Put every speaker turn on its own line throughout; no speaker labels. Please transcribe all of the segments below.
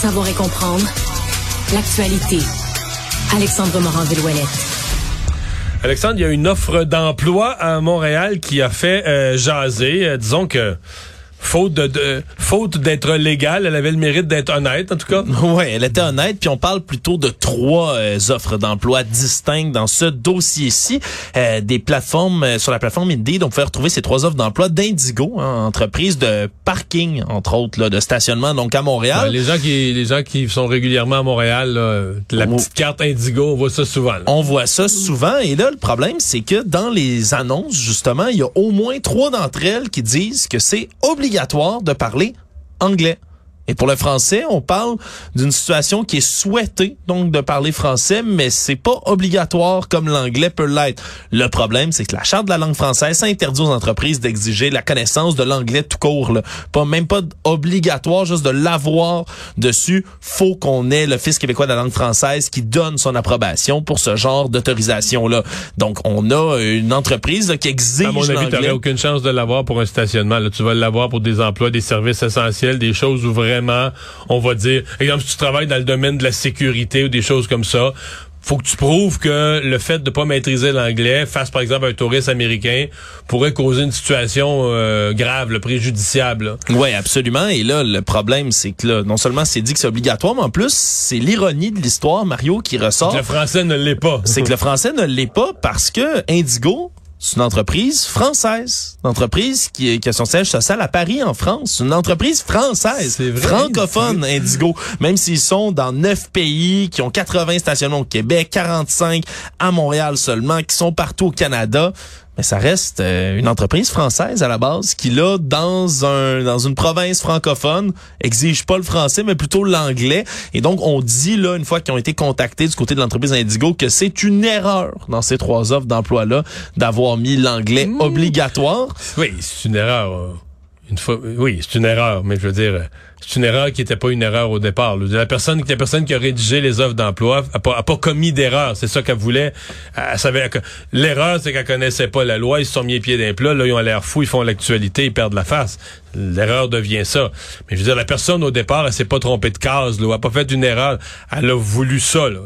savoir et comprendre l'actualité. Alexandre Morand-Villouellette.
Alexandre, il y a une offre d'emploi à Montréal qui a fait euh, jaser. Euh, disons que faute de, faute d'être légale, elle avait le mérite d'être honnête en tout cas.
Oui, elle était honnête. Puis on parle plutôt de trois euh, offres d'emploi distinctes dans ce dossier-ci. Euh, des plateformes euh, sur la plateforme Indeed, on pouvait retrouver ces trois offres d'emploi d'Indigo, hein, entreprise de parking entre autres, là, de stationnement donc à Montréal.
les gens qui les gens qui sont régulièrement à Montréal, la petite carte Indigo, on voit ça souvent.
On voit ça souvent. Et là, le problème, c'est que dans les annonces, justement, il y a au moins trois d'entre elles qui disent que c'est obligatoire obligatoire de parler anglais. Et pour le français, on parle d'une situation qui est souhaitée, donc de parler français, mais c'est pas obligatoire comme l'anglais peut l'être. Le problème, c'est que la charte de la langue française interdit aux entreprises d'exiger la connaissance de l'anglais tout court. Là. Pas même pas obligatoire, juste de l'avoir dessus. Faut qu'on ait l'Office québécois de la langue française qui donne son approbation pour ce genre d'autorisation là. Donc on a une entreprise qui exige
À mon avis,
l'anglais.
aucune chance de l'avoir pour un stationnement. Là. Tu vas l'avoir pour des emplois, des services essentiels, des choses où vraiment on va dire, exemple, si tu travailles dans le domaine de la sécurité ou des choses comme ça, faut que tu prouves que le fait de pas maîtriser l'anglais face par exemple un touriste américain pourrait causer une situation euh, grave, le préjudiciable.
Oui, absolument. Et là, le problème, c'est que là, non seulement c'est dit que c'est obligatoire, mais en plus, c'est l'ironie de l'histoire, Mario, qui ressort.
le français ne l'est pas.
c'est que le français ne l'est pas parce que Indigo, c'est une entreprise française. Une entreprise qui, qui, a son siège social à Paris, en France. Une entreprise française.
C'est vrai.
Francophone, Indigo. Même s'ils sont dans neuf pays, qui ont 80 stationnements au Québec, 45 à Montréal seulement, qui sont partout au Canada mais ça reste euh, une entreprise française à la base qui là dans un dans une province francophone exige pas le français mais plutôt l'anglais et donc on dit là une fois qu'ils ont été contactés du côté de l'entreprise Indigo que c'est une erreur dans ces trois offres d'emploi là d'avoir mis l'anglais mmh. obligatoire.
Oui, c'est une erreur. Euh, oui, c'est une erreur mais je veux dire c'est une erreur qui n'était pas une erreur au départ. La personne, la personne qui a rédigé les offres d'emploi a pas commis d'erreur. C'est ça qu'elle voulait. Elle savait. L'erreur, c'est qu'elle connaissait pas la loi. Ils se sont mis les pieds d'un plat. Là, ils ont l'air fous. Ils font l'actualité. Ils perdent la face. L'erreur devient ça. Mais je veux dire, la personne au départ, elle s'est pas trompée de case. Là, elle a pas fait une erreur. Elle a voulu ça. Là.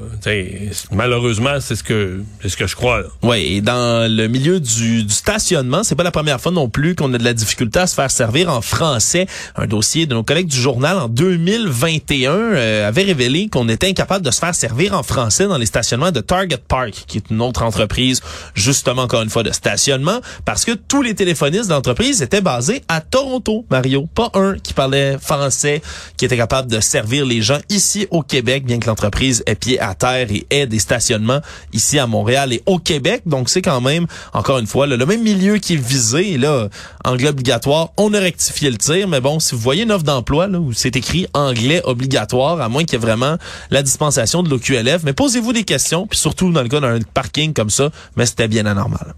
malheureusement, c'est ce que c'est ce que je crois.
Oui, et dans le milieu du, du stationnement, c'est pas la première fois non plus qu'on a de la difficulté à se faire servir en français. Un dossier de nos collègues du journal en 2021 euh, avait révélé qu'on était incapable de se faire servir en français dans les stationnements de Target Park, qui est une autre entreprise, justement encore une fois de stationnement, parce que tous les téléphonistes de l'entreprise étaient basés à Toronto, Mario. Pas un qui parlait français, qui était capable de servir les gens ici au Québec, bien que l'entreprise ait pied à terre et ait des stationnements ici à Montréal et au Québec. Donc c'est quand même, encore une fois, le même milieu qui est visé. Là, anglais obligatoire, on a rectifié le tir, mais bon, si vous voyez une offre d'emploi, où c'est écrit anglais obligatoire, à moins qu'il y ait vraiment la dispensation de l'OQLF. Mais posez-vous des questions, puis surtout dans le cas d'un parking comme ça, mais c'était bien anormal.